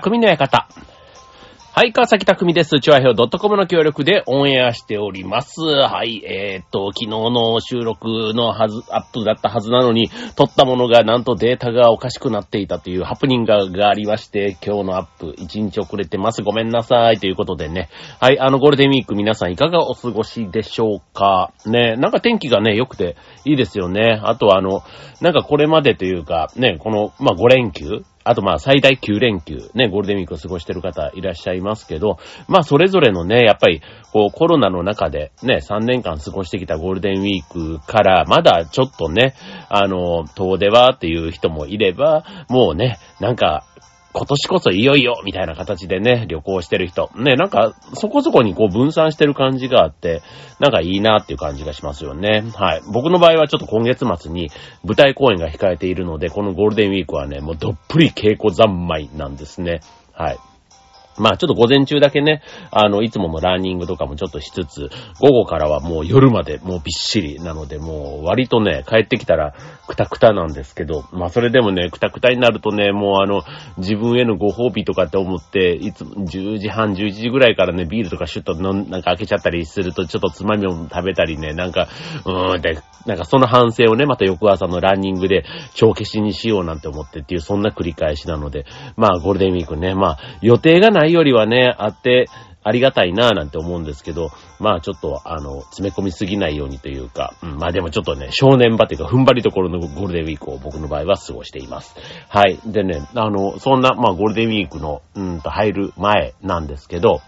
匠の館。はい、川崎匠です。チョアヘオ .com の協力でオンエアしております。はい、えー、っと、昨日の収録のはず、アップだったはずなのに、撮ったものがなんとデータがおかしくなっていたというハプニングがありまして、今日のアップ1日遅れてます。ごめんなさい。ということでね。はい、あのゴールデンウィーク皆さんいかがお過ごしでしょうか？ね、なんか天気がね、良くていいですよね。あとはあの、なんかこれまでというか、ね、この、まあ、5連休あとまあ最大9連休、ね、ゴールデンウィークを過ごしてる方いらっしゃいますけど、まあそれぞれのね、やっぱりこうコロナの中でね、3年間過ごしてきたゴールデンウィークから、まだちょっとね、あの、遠出はっていう人もいれば、もうね、なんか、今年こそいよいよみたいな形でね、旅行してる人。ね、なんか、そこそこにこう分散してる感じがあって、なんかいいなっていう感じがしますよね。はい。僕の場合はちょっと今月末に舞台公演が控えているので、このゴールデンウィークはね、もうどっぷり稽古三昧なんですね。はい。まあちょっと午前中だけね、あの、いつものランニングとかもちょっとしつつ、午後からはもう夜までもうびっしりなので、もう割とね、帰ってきたらクタクタなんですけど、まあそれでもね、クタクタになるとね、もうあの、自分へのご褒美とかって思って、いつも10時半、11時ぐらいからね、ビールとかシュッとのなんか開けちゃったりすると、ちょっとつまみを食べたりね、なんか、うーんって、なんかその反省をね、また翌朝のランニングで帳消しにしようなんて思ってっていう、そんな繰り返しなので、まあゴールデンウィークね、まあ予定がないよりはね、あって、ありがたいなぁなんて思うんですけど、まあちょっと、あの、詰め込みすぎないようにというか、うん、まあでもちょっとね、正念場というか、踏ん張りどころのゴールデンウィークを僕の場合は過ごしています。はい。でね、あの、そんな、まあゴールデンウィークの、うんと入る前なんですけど、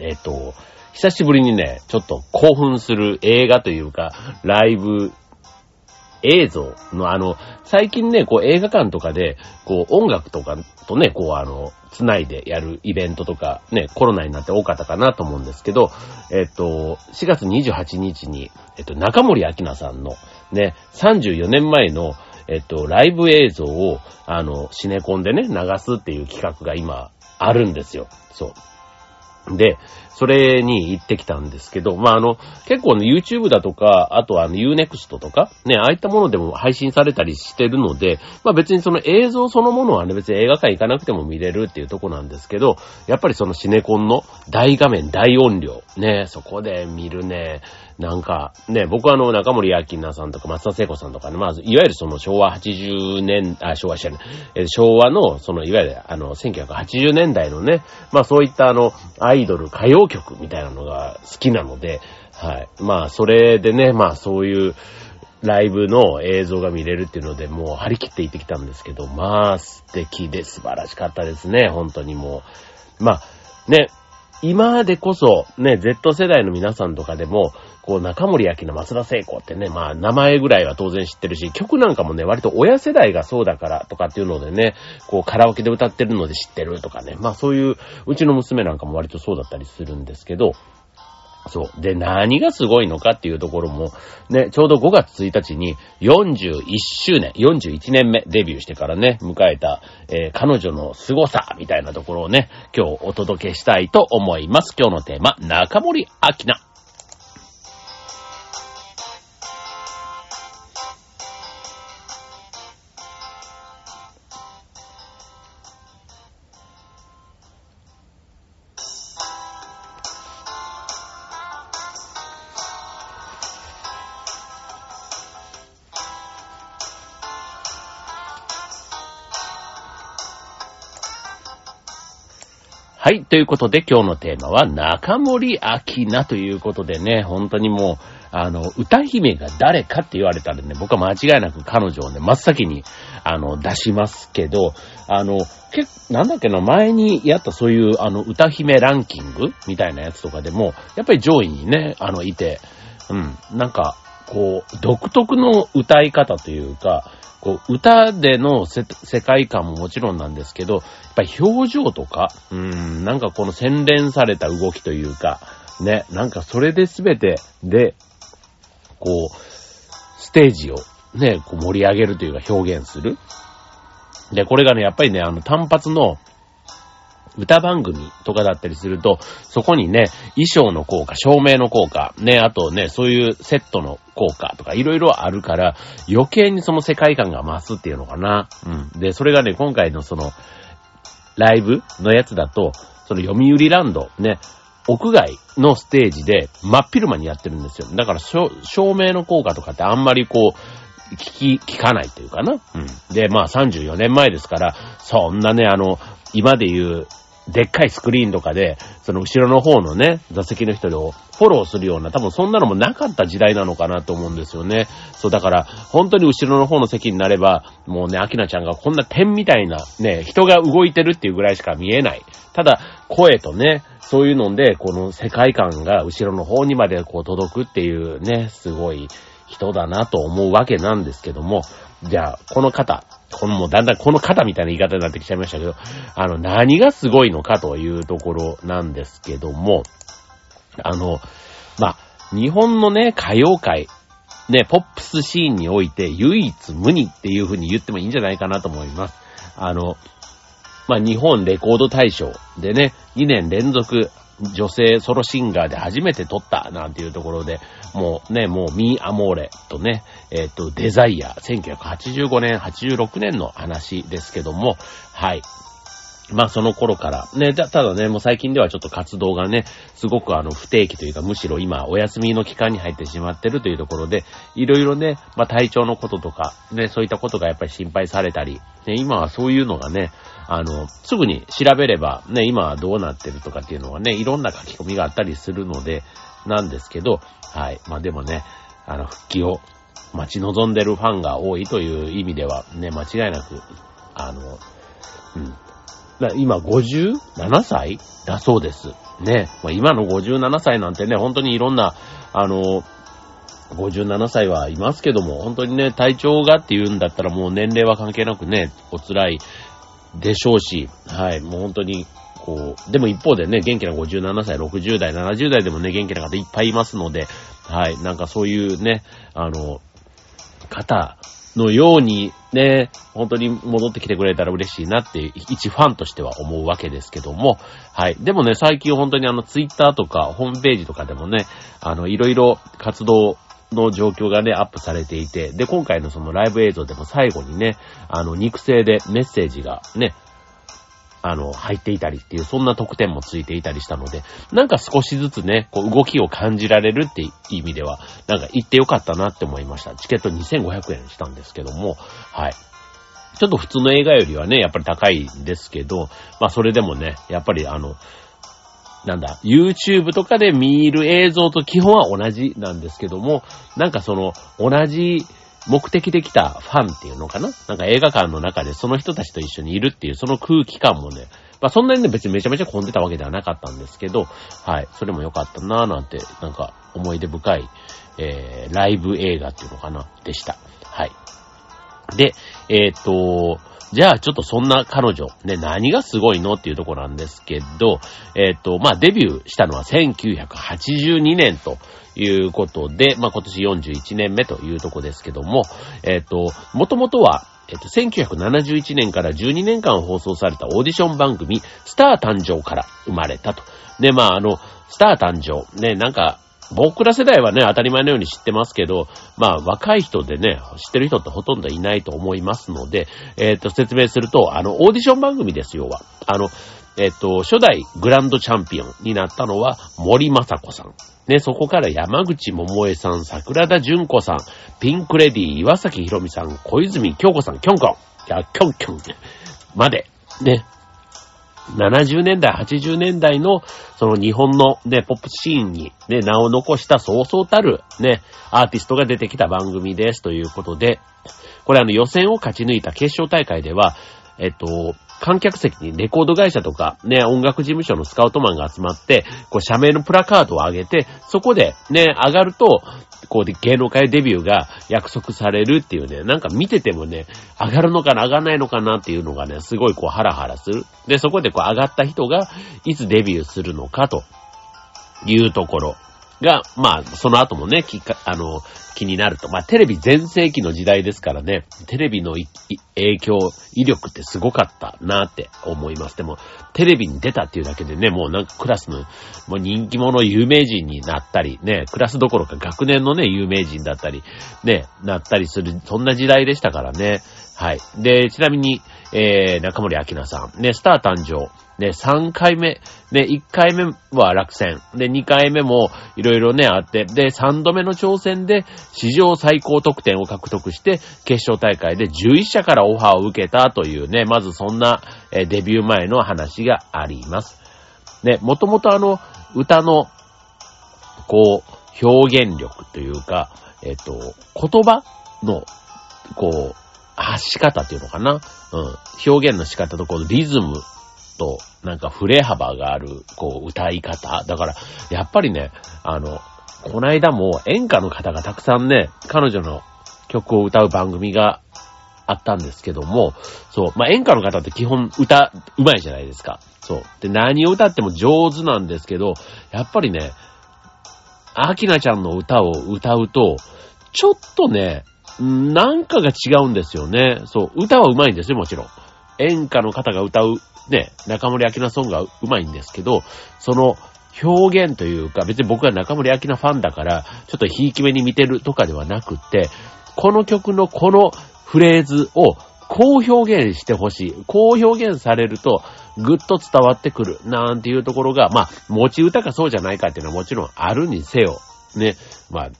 えっ、と、久しぶりにね、ちょっと興奮する映画というか、ライブ映像のあの、最近ね、こう映画館とかで、こう音楽とかとね、こうあの、つないでやるイベントとか、ね、コロナになって多かったかなと思うんですけど、えっと、4月28日に、えっと、中森明菜さんの、ね、34年前の、えっと、ライブ映像を、あの、シネコンでね、流すっていう企画が今、あるんですよ。そう。で、それに行ってきたんですけど、まあ、あの、結構ね、YouTube だとか、あとはあの Unext とか、ね、ああいったものでも配信されたりしてるので、まあ別にその映像そのものはね、別に映画館行かなくても見れるっていうとこなんですけど、やっぱりそのシネコンの大画面、大音量、ね、そこで見るね、なんか、ね、僕はあの、中森明菜さんとか松田聖子さんとかね、まず、いわゆるその昭和80年、あ、昭和じゃない、え昭和の、その、いわゆるあの、1980年代のね、まあそういったあの、アイドル歌謡曲みたいなのが好きなので、はい。まあそれでね、まあそういう、ライブの映像が見れるっていうので、もう張り切って行ってきたんですけど、まあ素敵で素晴らしかったですね、本当にもう。まあ、ね、今でこそ、ね、Z 世代の皆さんとかでも、こう、中森明菜、松田聖子ってね、まあ、名前ぐらいは当然知ってるし、曲なんかもね、割と親世代がそうだからとかっていうのでね、こう、カラオケで歌ってるので知ってるとかね、まあそういう、うちの娘なんかも割とそうだったりするんですけど、そう。で、何がすごいのかっていうところも、ね、ちょうど5月1日に41周年、41年目デビューしてからね、迎えた、えー彼女の凄さみたいなところをね、今日お届けしたいと思います。今日のテーマ、中森明菜。はい。ということで今日のテーマは中森明菜ということでね、本当にもう、あの、歌姫が誰かって言われたらね、僕は間違いなく彼女をね、真っ先に、あの、出しますけど、あの、結なんだっけな、前にやったそういう、あの、歌姫ランキングみたいなやつとかでも、やっぱり上位にね、あの、いて、うん、なんか、こう、独特の歌い方というか、こう、歌での世界観ももちろんなんですけど、やっぱり表情とか、うん、なんかこの洗練された動きというか、ね、なんかそれで全てで、こう、ステージをね、こう盛り上げるというか表現する。で、これがね、やっぱりね、あの単発の歌番組とかだったりすると、そこにね、衣装の効果、照明の効果、ね、あとね、そういうセットの効果とかいろいろあるから、余計にその世界観が増すっていうのかな。うん。で、それがね、今回のその、ライブのやつだと、その読売ランド、ね、屋外のステージで真っ昼間にやってるんですよ。だから照明の効果とかってあんまりこう、聞き、聞かないというかな。うん。で、まあ34年前ですから、そんなね、あの、今で言う、でっかいスクリーンとかで、その後ろの方のね、座席の人をフォローするような、多分そんなのもなかった時代なのかなと思うんですよね。そう、だから、本当に後ろの方の席になれば、もうね、アキナちゃんがこんな点みたいな、ね、人が動いてるっていうぐらいしか見えない。ただ、声とね、そういうので、この世界観が後ろの方にまでこう届くっていうね、すごい人だなと思うわけなんですけども、じゃあ、この方、このもうだんだんこの方みたいな言い方になってきちゃいましたけど、あの、何がすごいのかというところなんですけども、あの、まあ、日本のね、歌謡界、ね、ポップスシーンにおいて唯一無二っていう風に言ってもいいんじゃないかなと思います。あの、まあ、日本レコード大賞でね、2年連続女性ソロシンガーで初めて撮ったなんていうところで、もうね、もうミーアモーレとね、えっ、ー、と、デザイア、1985年、86年の話ですけども、はい。まあその頃から、ね、ただね、もう最近ではちょっと活動がね、すごくあの不定期というか、むしろ今お休みの期間に入ってしまってるというところで、いろいろね、まあ体調のこととか、ね、そういったことがやっぱり心配されたり、ね、今はそういうのがね、あの、すぐに調べれば、ね、今はどうなってるとかっていうのはね、いろんな書き込みがあったりするので、なんですけど、はい。まあでもね、あの、復帰を待ち望んでるファンが多いという意味では、ね、間違いなく、あの、うん、今57歳だそうです。ね。まあ、今の57歳なんてね、本当にいろんな、あの、57歳はいますけども、本当にね、体調がっていうんだったらもう年齢は関係なくね、お辛いでしょうし、はい、もう本当に、こう、でも一方でね、元気な57歳、60代、70代でもね、元気な方いっぱいいますので、はい、なんかそういうね、あの、方のようにね、本当に戻ってきてくれたら嬉しいなって、一ファンとしては思うわけですけども、はい。でもね、最近本当にあの、ツイッターとか、ホームページとかでもね、あの、いろいろ活動の状況がね、アップされていて、で、今回のそのライブ映像でも最後にね、あの、肉声でメッセージがね、あの、入っていたりっていう、そんな特典もついていたりしたので、なんか少しずつね、こう動きを感じられるっていう意味では、なんか行ってよかったなって思いました。チケット2500円したんですけども、はい。ちょっと普通の映画よりはね、やっぱり高いんですけど、まあそれでもね、やっぱりあの、なんだ、YouTube とかで見る映像と基本は同じなんですけども、なんかその、同じ目的で来たファンっていうのかな？なんか映画館の中でその人たちと一緒にいるっていうその空気感もね、まあそんなにね別にめちゃめちゃ混んでたわけではなかったんですけど、はい、それも良かったなぁなんて、なんか思い出深い、えー、ライブ映画っていうのかな？でした。はい。で、えっ、と、じゃあちょっとそんな彼女、ね、何がすごいのっていうとこなんですけど、えっ、ー、と、まあデビューしたのは1982年ということで、まあ、今年41年目というとこですけども、えっ、と、もともとは、えっと、1971年から12年間放送されたオーディション番組、スター誕生から生まれたと。で、まあ、あの、スター誕生、ね、なんか、僕ら世代はね、当たり前のように知ってますけど、まあ、若い人でね、知ってる人ってほとんどいないと思いますので、えっ、と、説明すると、あの、オーディション番組ですよは。あの、えっ、と、初代グランドチャンピオンになったのは森雅子さん。ね、そこから山口桃江さん、桜田淳子さん、ピンクレディー、岩崎宏美さん、小泉京子さん、キョンコン、いや、キョンキョン、まで、ね、70年代、80年代の、その日本のね、ポップシーンにね、名を残したそうそうたるね、アーティストが出てきた番組ですということで、これあの予選を勝ち抜いた決勝大会では、えっと、観客席にレコード会社とか、ね、音楽事務所のスカウトマンが集まって、こう、社名のプラカードを上げて、そこで、ね、上がると、こうで芸能界デビューが約束されるっていうね、なんか見ててもね、上がるのかな、上がらないのかなっていうのがね、すごいこうハラハラする。で、そこでこう上がった人がいつデビューするのかというところ。が、まあ、その後もね、きか、あの、気になると。まあ、テレビ全盛期の時代ですからね、テレビの影響、威力ってすごかったなって思います。でも、テレビに出たっていうだけでね、もうなんかクラスの、もう人気者有名人になったり、ね、クラスどころか学年のね、有名人だったり、ね、なったりする、そんな時代でしたからね。はい。で、ちなみに、えー、中森明菜さん。ね、スター誕生。ね、3回目。ね、1回目は落選。で、2回目もいろいろね、あって。で、3度目の挑戦で史上最高得点を獲得して、決勝大会で11社からオファーを受けたというね、まずそんな、え、デビュー前の話があります。ね、もともとあの、歌の、こう、表現力というか、えっ、と、言葉の、こう、発し方っていうのかな？うん。表現の仕方と、このリズムと、なんか触れ幅がある、こう、歌い方。だから、やっぱりね、あの、こないだも演歌の方がたくさんね、彼女の曲を歌う番組があったんですけども、そう、まあ、演歌の方って基本歌、うまいじゃないですか。そう。で、何を歌っても上手なんですけど、やっぱりね、アキナちゃんの歌を歌うと、ちょっとね、なんかが違うんですよね。そう、歌は上手いんですよ、もちろん。演歌の方が歌う、ね、中森明菜ソングが上手いんですけど、その表現というか、別に僕は中森明菜ファンだから、ちょっとひいき目に見てるとかではなくて、この曲のこのフレーズをこう表現してほしい。こう表現されると、ぐっと伝わってくる。なんていうところが、まあ、持ち歌かそうじゃないかっていうのはもちろんあるにせよ。ね。まあ、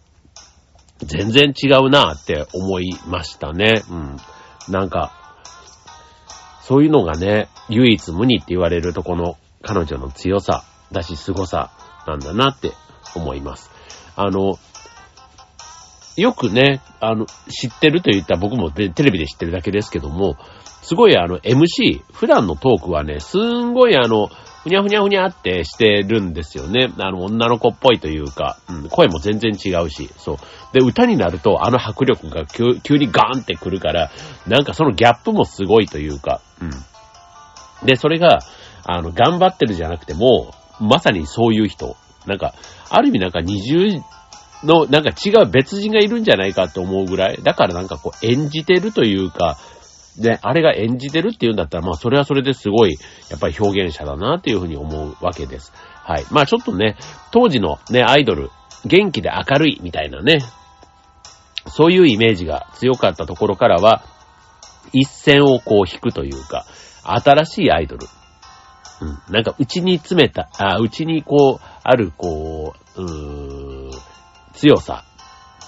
全然違うなって思いましたね。うん。なんか、そういうのがね、唯一無二って言われるとこの彼女の強さだし凄さなんだなって思います。あの、よくね、あの、知ってると言ったら僕もテレビで知ってるだけですけども、すごいあの MC、普段のトークはね、すんごいあの、ふにゃふにゃふにゃってしてるんですよね。あの、女の子っぽいというか、うん、声も全然違うし、そう。で、歌になるとあの迫力が急急にガーンってくるから、なんかそのギャップもすごいというか、うん。で、それが、あの、頑張ってるじゃなくても、まさにそういう人。なんか、ある意味なんか二重の、なんか違う別人がいるんじゃないかと思うぐらい。だからなんかこう演じてるというか、ね、あれが演じてるって言うんだったら、まあそれはそれですごい、やっぱり表現者だなっていうふうに思うわけです。はい。まあちょっとね、当時のね、アイドル、元気で明るいみたいなね、そういうイメージが強かったところからは、一線をこう引くというか、新しいアイドル。うん。なんか、うちに詰めた、あ、うちにこう、ある、こう、うーん、強さ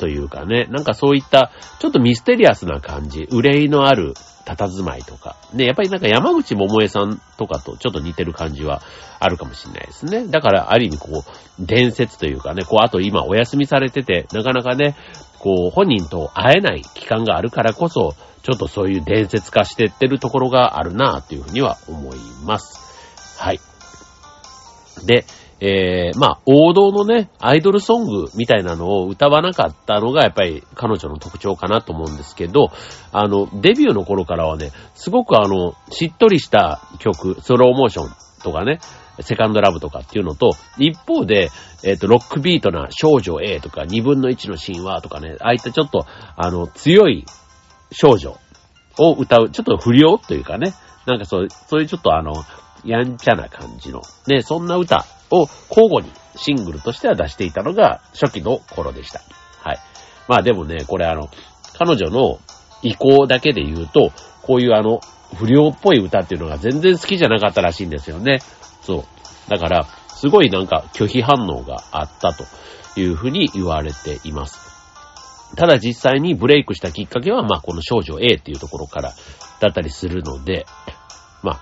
というかね、なんかそういった、ちょっとミステリアスな感じ、憂いのある佇まいとか。ね、やっぱりなんか山口百恵さんとかとちょっと似てる感じはあるかもしれないですね。だからある意味こう、伝説というかね、こう、あと今お休みされてて、なかなかね、こう、本人と会えない期間があるからこそ、ちょっとそういう伝説化してってるところがあるなっていうふうには思います。はい。で、えー、まあ、王道のね、アイドルソングみたいなのを歌わなかったのがやっぱり彼女の特徴かなと思うんですけど、あの、デビューの頃からはね、すごくあの、しっとりした曲、スローモーションとかね、セカンドラブとかっていうのと、一方で、えっ、ー、と、ロックビートな少女 A とか、二分の一の神話とかね、ああいったちょっと、あの、強い少女を歌う、ちょっと不良というかね、なんかそう、そういうちょっとあの、やんちゃな感じの、ね、そんな歌を交互にシングルとしては出していたのが初期の頃でした。はい。まあでもね、これあの、彼女の意向だけで言うと、こういうあの、不良っぽい歌っていうのが全然好きじゃなかったらしいんですよね。そう。だから、すごいなんか拒否反応があったというふうに言われています。ただ実際にブレイクしたきっかけは、まあこの少女 A っていうところからだったりするので、ま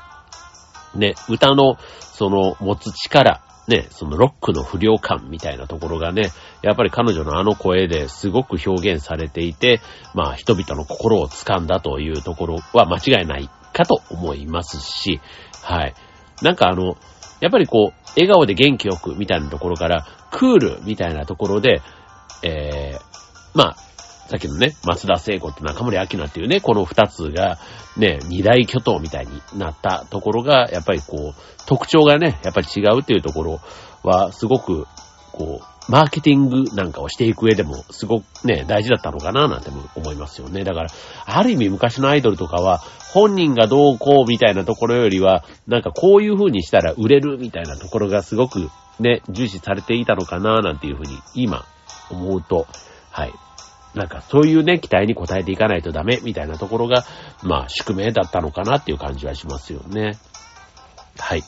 あ、ね、歌のその持つ力、ね、そのロックの不良感みたいなところがね、やっぱり彼女のあの声ですごく表現されていて、まあ人々の心を掴んだというところは間違いないかと思いますし、はい。なんかあの、やっぱりこう、笑顔で元気よくみたいなところから、クールみたいなところで、えー、まあ、さっきのね、松田聖子と中森明菜っていうね、この二つが、ね、二大巨頭みたいになったところが、やっぱりこう、特徴がね、やっぱり違うっていうところは、すごく、こう、マーケティングなんかをしていく上でも、すごくね、大事だったのかななんて思いますよね。だから、ある意味昔のアイドルとかは、本人がどうこうみたいなところよりは、なんかこういう風にしたら売れるみたいなところがすごくね、重視されていたのかななんていう風に、今、思うと、はい、なんかそういうね、期待に応えていかないとダメみたいなところが、まあ宿命だったのかなっていう感じはしますよね。はい。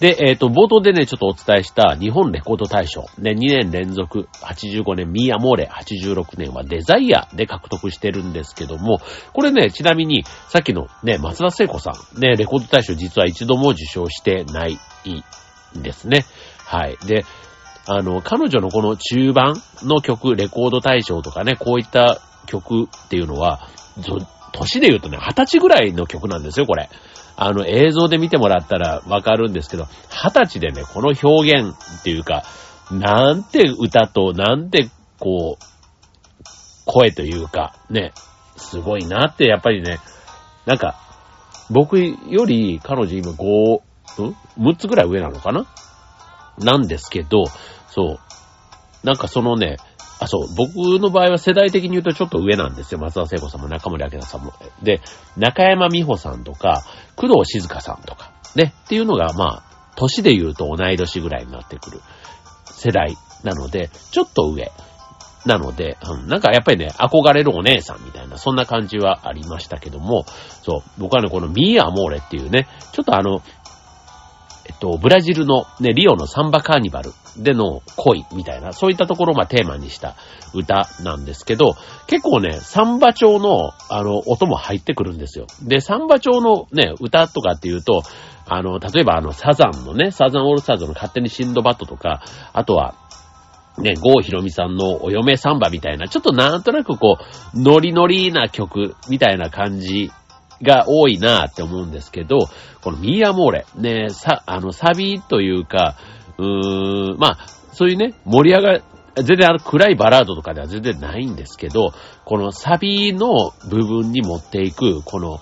で、えっ、ー、と、冒頭でね、ちょっとお伝えした日本レコード大賞。ね、2年連続、85年ミーアモーレ、86年はデザイアで獲得してるんですけども、これね、ちなみに、さっきのね、松田聖子さん、ね、レコード大賞実は一度も受賞してないですね。はい。で、あの、彼女のこの中盤の曲、レコード大賞とかね、こういった曲っていうのは、年で言うとね、20歳ぐらいの曲なんですよ、これ。あの、映像で見てもらったらわかるんですけど、20歳でね、この表現っていうか、なんて歌と、なんて、こう、声というか、ね、すごいなって、やっぱりね、なんか、僕より彼女今5、ん ?6 つぐらい上なのかな？なんですけど、そう。なんかそのね、あ、そう、僕の場合は世代的に言うとちょっと上なんですよ。松田聖子さんも中森明菜さんも。で、中山美穂さんとか、工藤静香さんとか、ね、っていうのが、まあ、年で言うと同い年ぐらいになってくる世代なので、ちょっと上。なので、うん、なんかやっぱりね、憧れるお姉さんみたいな、そんな感じはありましたけども、そう、僕はね、このミーアモーレっていうね、ちょっとあの、っと、ブラジルのね、リオのサンバカーニバルでの恋みたいな、そういったところをまあテーマにした歌なんですけど、結構ね、サンバ調の、あの、音も入ってくるんですよ。で、サンバ調のね、歌とかっていうと、あの、例えばあの、サザンのね、サザンオールスターズの勝手にシンドバットとか、あとは、ね、ゴーヒロミさんのお嫁サンバみたいな、ちょっとなんとなくこう、ノリノリな曲みたいな感じが多いなって思うんですけど、このミーアモーレ、ね、さ、あの、サビというか、うーん、まあ、そういうね、盛り上が、全然あの暗いバラードとかでは全然ないんですけど、このサビの部分に持っていく、この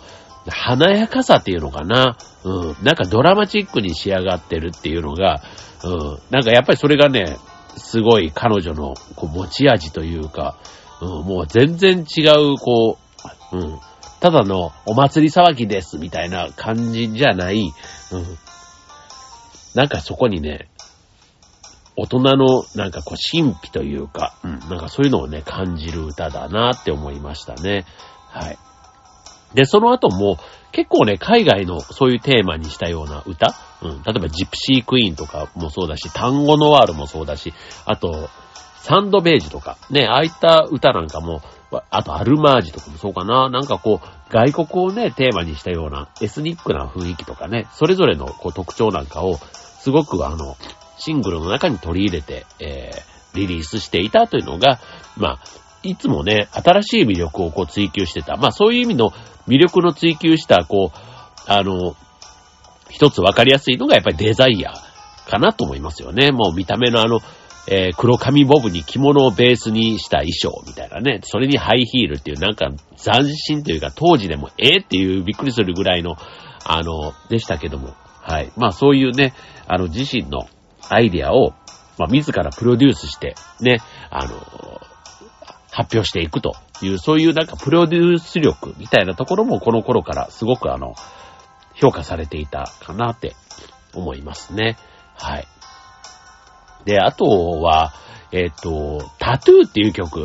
華やかさっていうのかな。うん。なんかドラマチックに仕上がってるっていうのが、うん。なんかやっぱりそれがね、すごい彼女のこう持ち味というか、うん、もう全然違う、こう、うん。ただのお祭り騒ぎですみたいな感じじゃない、うん。なんかそこにね、大人のなんかこう神秘というか、うん、なんかそういうのをね、感じる歌だなって思いましたね。はい。で、その後も結構ね、海外のそういうテーマにしたような歌、うん、例えばジプシークイーンとかもそうだし、単語ノワールもそうだし、あと、サンドベージとか、ね、ああいった歌なんかも、あとアルマージとかもそうかな。なんかこう、外国をね、テーマにしたようなエスニックな雰囲気とかね、それぞれのこう特徴なんかを、すごくあの、シングルの中に取り入れて、えー、リリースしていたというのが、まあ、いつもね、新しい魅力をこう追求してた。まあそういう意味の魅力の追求した、こう、あの、一つわかりやすいのがやっぱりデザイアかなと思いますよね。もう見た目のあの、えー、黒髪ボブに着物をベースにした衣装みたいなね。それにハイヒールっていうなんか斬新というか当時でもえー、っていうびっくりするぐらいの、あの、でしたけども。はい。まあそういうね、あの自身のアイディアを、まあ自らプロデュースして、ね、あの、発表していくという、そういうなんかプロデュース力みたいなところもこの頃からすごくあの、評価されていたかなって思いますね。はい。で、あとは、えっ、と、タトゥーっていう曲。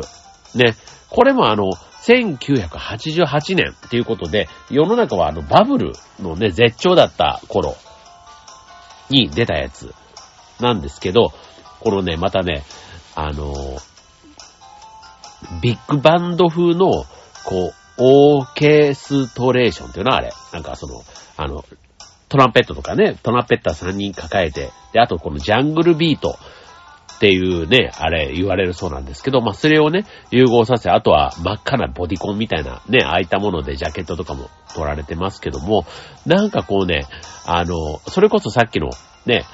ね。これもあの、1988年っていうことで、世の中はあのバブルのね、絶頂だった頃に出たやつなんですけど、このね、またね、あの、ビッグバンド風の、こう、オーケストレーションっていうのはあれ。なんかその、あの、トランペットとかね、トランペッター3人抱えて、で、あとこのジャングルビートっていうね、あれ言われるそうなんですけど、まあ、それをね、融合させ、あとは真っ赤なボディコンみたいなね、ああいたものでジャケットとかも撮られてますけども、なんかこうね、あの、それこそさっきのね、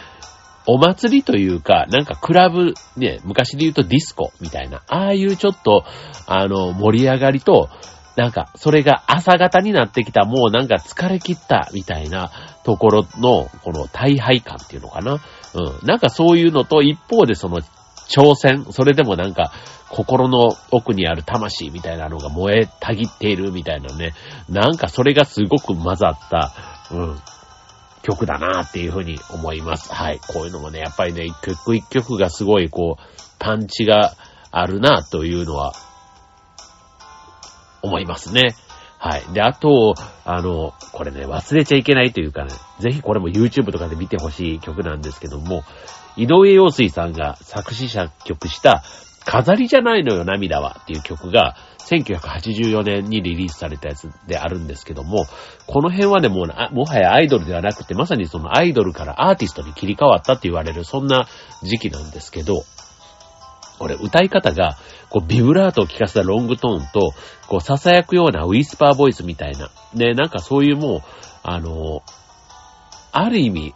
お祭りというか、なんかクラブ、ね、昔で言うとディスコみたいな、ああいうちょっと、あの、盛り上がりと、なんか、それが朝方になってきた、もうなんか疲れ切ったみたいなところの、この大敗感っていうのかな。うん。なんかそういうのと、一方でその挑戦、それでもなんか、心の奥にある魂みたいなのが燃えたぎっているみたいなね。なんかそれがすごく混ざった、うん。曲だなっていうふうに思います。はい。こういうのもね、やっぱりね、一曲一曲がすごいこう、パンチがあるなというのは思いますね。はい。で、あと、あの、これね、忘れちゃいけないというかね、ぜひこれも YouTube とかで見てほしい曲なんですけども、井上陽水さんが作詞作曲した飾りじゃないのよ涙はっていう曲が1984年にリリースされたやつであるんですけども、この辺はね、もう、もはやアイドルではなくて、まさにそのアイドルからアーティストに切り替わったって言われる、そんな時期なんですけど、これ歌い方が、こうビブラートを効かせたロングトーンと、こう囁くようなウィスパーボイスみたいな、ね、なんかそういうもう、あの、ある意味、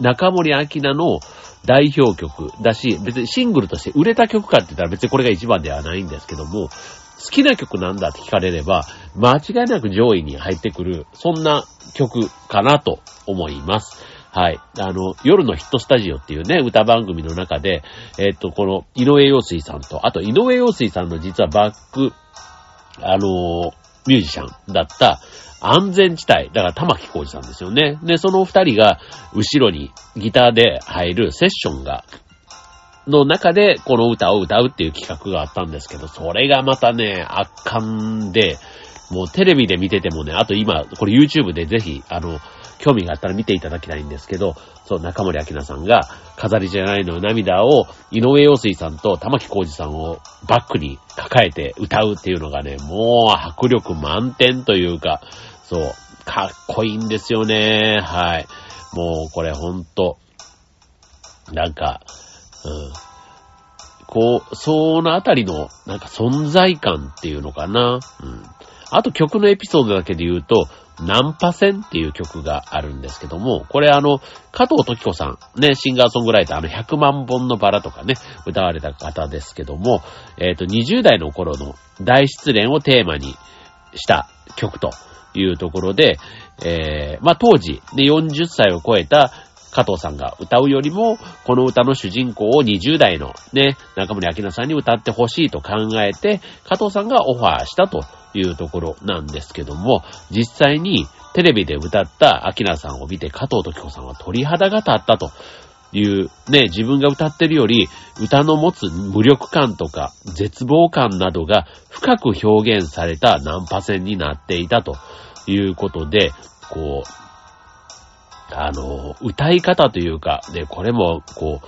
中森明菜の代表曲だし、別にシングルとして売れた曲かって言ったら別にこれが一番ではないんですけども、好きな曲なんだって聞かれれば、間違いなく上位に入ってくる、そんな曲かなと思います。はい。あの、夜のヒットスタジオっていうね、歌番組の中で、えっと、この、井上陽水さんと、あと井上陽水さんの実はバック、あのミュージシャンだった安全地帯、だから玉木浩二さんですよね。で、その二人が後ろにギターで入るセッションがの中でこの歌を歌うっていう企画があったんですけど、それがまたね、圧巻で、もうテレビで見ててもね、あと今、これ YouTube でぜひ、あの、興味があったら見ていただきたいんですけど、そう、中森明菜さんが、飾りじゃないの涙を、井上陽水さんと玉木浩二さんをバックに抱えて歌うっていうのがね、もう迫力満点というか、そう、かっこいいんですよね。はい。もうこれほんと、なんか、うん。こう、そのあたりの、なんか存在感っていうのかな。うん。あと曲のエピソードだけで言うと、ナンパ戦っていう曲があるんですけども、これあの、加藤時子さん、ね、シンガーソングライター、あの、100万本のバラとかね、歌われた方ですけども、えっ、ー、と、20代の頃の大失恋をテーマにした曲というところで、えー、まあ、当時、で、40歳を超えた加藤さんが歌うよりも、この歌の主人公を20代のね、中森明菜さんに歌ってほしいと考えて、加藤さんがオファーしたというところなんですけども、実際にテレビで歌った明菜さんを見て加藤時子さんは鳥肌が立ったというね、自分が歌ってるより、歌の持つ無力感とか絶望感などが深く表現されたナンパ戦になっていたということで、こう、あの、歌い方というか、で、これも、こう、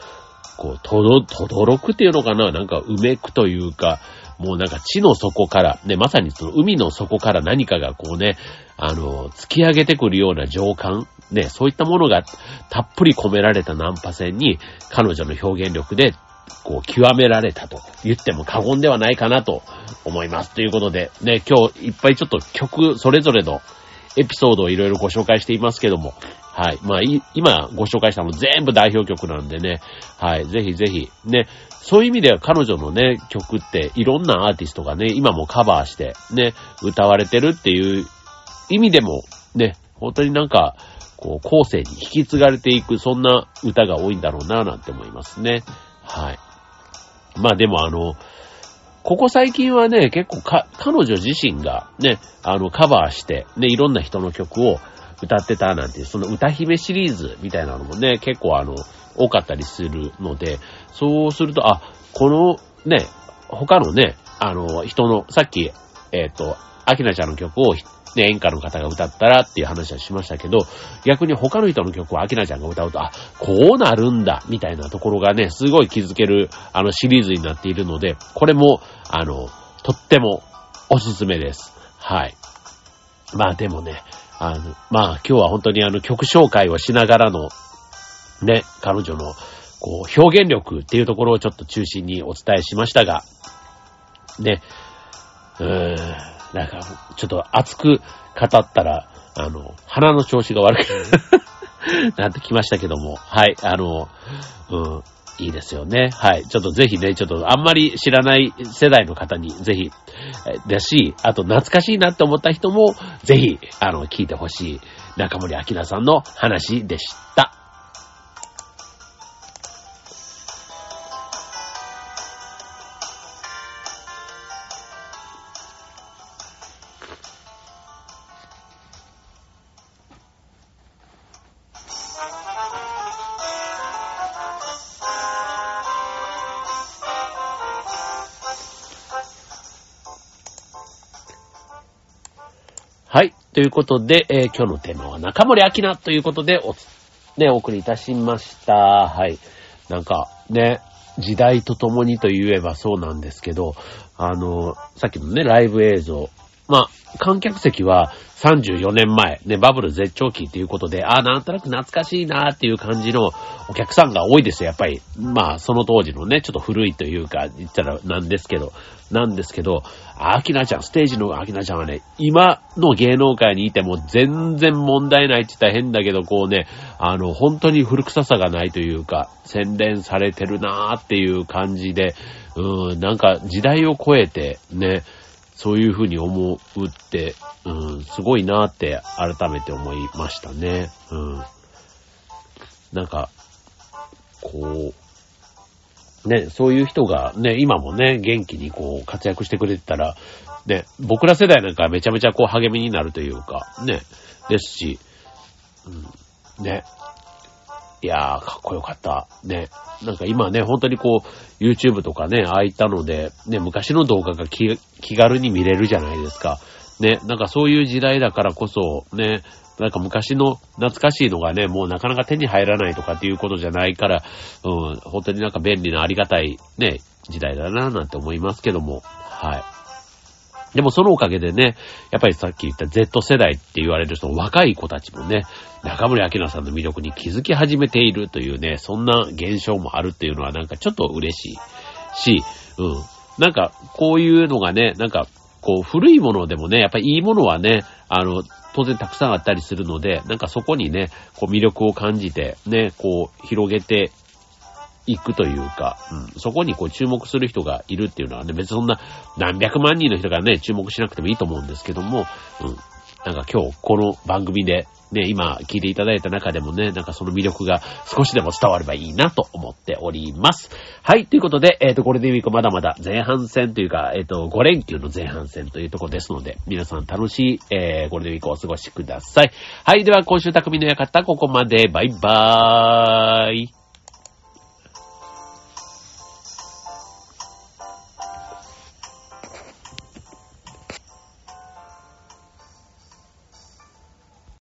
こう、とど、とどろくっていうのかな？なんか、うめくというか、もうなんか地の底から、ね、まさにその海の底から何かがこうね、あの、突き上げてくるような情感、ね、そういったものがたっぷり込められたナンパ戦に、彼女の表現力で、こう、極められたと言っても過言ではないかなと思います。ということで、ね、今日いっぱいちょっと曲、それぞれのエピソードをいろいろご紹介していますけども、はい。まあ、今ご紹介したの全部代表曲なんでね、はい。ぜひぜひ、ね、そういう意味では彼女のね、曲っていろんなアーティストがね、今もカバーして、ね、歌われてるっていう意味でも、ね、本当になんか、こう、後世に引き継がれていく、そんな歌が多いんだろうな、なんて思いますね。はい。まあでもあの、ここ最近はね、結構か、彼女自身がね、あの、カバーして、ね、いろんな人の曲を歌ってたなんていう、その歌姫シリーズみたいなのもね、結構あの、多かったりするので、そうすると、あ、このね、他のね、あの、人の、さっき、えっ、ー、と、アキナちゃんの曲を、ね、演歌の方が歌ったらっていう話はしましたけど、逆に他の人の曲をアキナちゃんが歌うと、あ、こうなるんだ、みたいなところがね、すごい気づける、あの、シリーズになっているので、これも、あの、とってもおすすめです。はい。まあでもね、あの、まあ今日は本当にあの曲紹介をしながらの、ね、彼女の、こう、表現力っていうところをちょっと中心にお伝えしましたが、ね、うーん、なんか、ちょっと熱く語ったら、あの、鼻の調子が悪く なってきましたけども、はい、あの、うん、いいですよね。はい。ちょっとぜひね、ちょっとあんまり知らない世代の方にぜひ、だし、あと懐かしいなって思った人も、ぜひ、あの、聞いてほしい中森明菜さんの話でした。はい。ということで、えー、今日のテーマは中森明菜ということで、お、ね、お送りいたしました。はい。なんか、ね、時代とともにと言えばそうなんですけど、あの、さっきのね、ライブ映像。まあ、観客席は34年前、ね、バブル絶頂期っていうことで、ああ、なんとなく懐かしいなーっていう感じのお客さんが多いですよ、やっぱり。まあ、その当時のね、ちょっと古いというか、言ったらなんですけど、なんですけど、アキナちゃん、ステージのアキナちゃんはね、今の芸能界にいても全然問題ないって言ったら変だけど、こうね、あの、本当に古臭さがないというか、洗練されてるなーっていう感じで、うーん、なんか時代を超えて、ね、そういうふうに思うって、うん、すごいなって改めて思いましたね。うん。なんか、こう、ね、そういう人がね、今もね、元気にこう活躍してくれてたら、ね、僕ら世代なんかめちゃめちゃこう励みになるというか、ね、ですし、うん、ね、いやー、かっこよかった。ね。なんか今ね、本当にこう、YouTube とかね、ああいったので、ね、昔の動画が気軽に見れるじゃないですか。ね、なんかそういう時代だからこそ、ね、なんか昔の懐かしいのがね、もうなかなか手に入らないとかっていうことじゃないから、うん、本当になんか便利なありがたいね、時代だなぁなんて思いますけども、はい。でもそのおかげでね、やっぱりさっき言った Z 世代って言われるその若い子たちもね、中森明菜さんの魅力に気づき始めているというね、そんな現象もあるっていうのはなんかちょっと嬉しいし、うん。なんかこういうのがね、なんかこう古いものでもね、やっぱりいいものはね、あの、当然たくさんあったりするので、なんかそこにね、こう魅力を感じて、ね、こう広げていくというか、うん、そこにこう注目する人がいるっていうのはね、別にそんな何百万人の人がね、注目しなくてもいいと思うんですけども、うん。なんか今日この番組でね、今聞いていただいた中でもね、なんかその魅力が少しでも伝わればいいなと思っております。はい、ということで、えっ、ー、と、ゴールデンウィークまだまだ前半戦というか、えっ、ー、と、5連休の前半戦というとこですので、皆さん楽しい、えー、ゴールデンウィークをお過ごしください。はい、では今週匠の館ここまで、バイバーイ。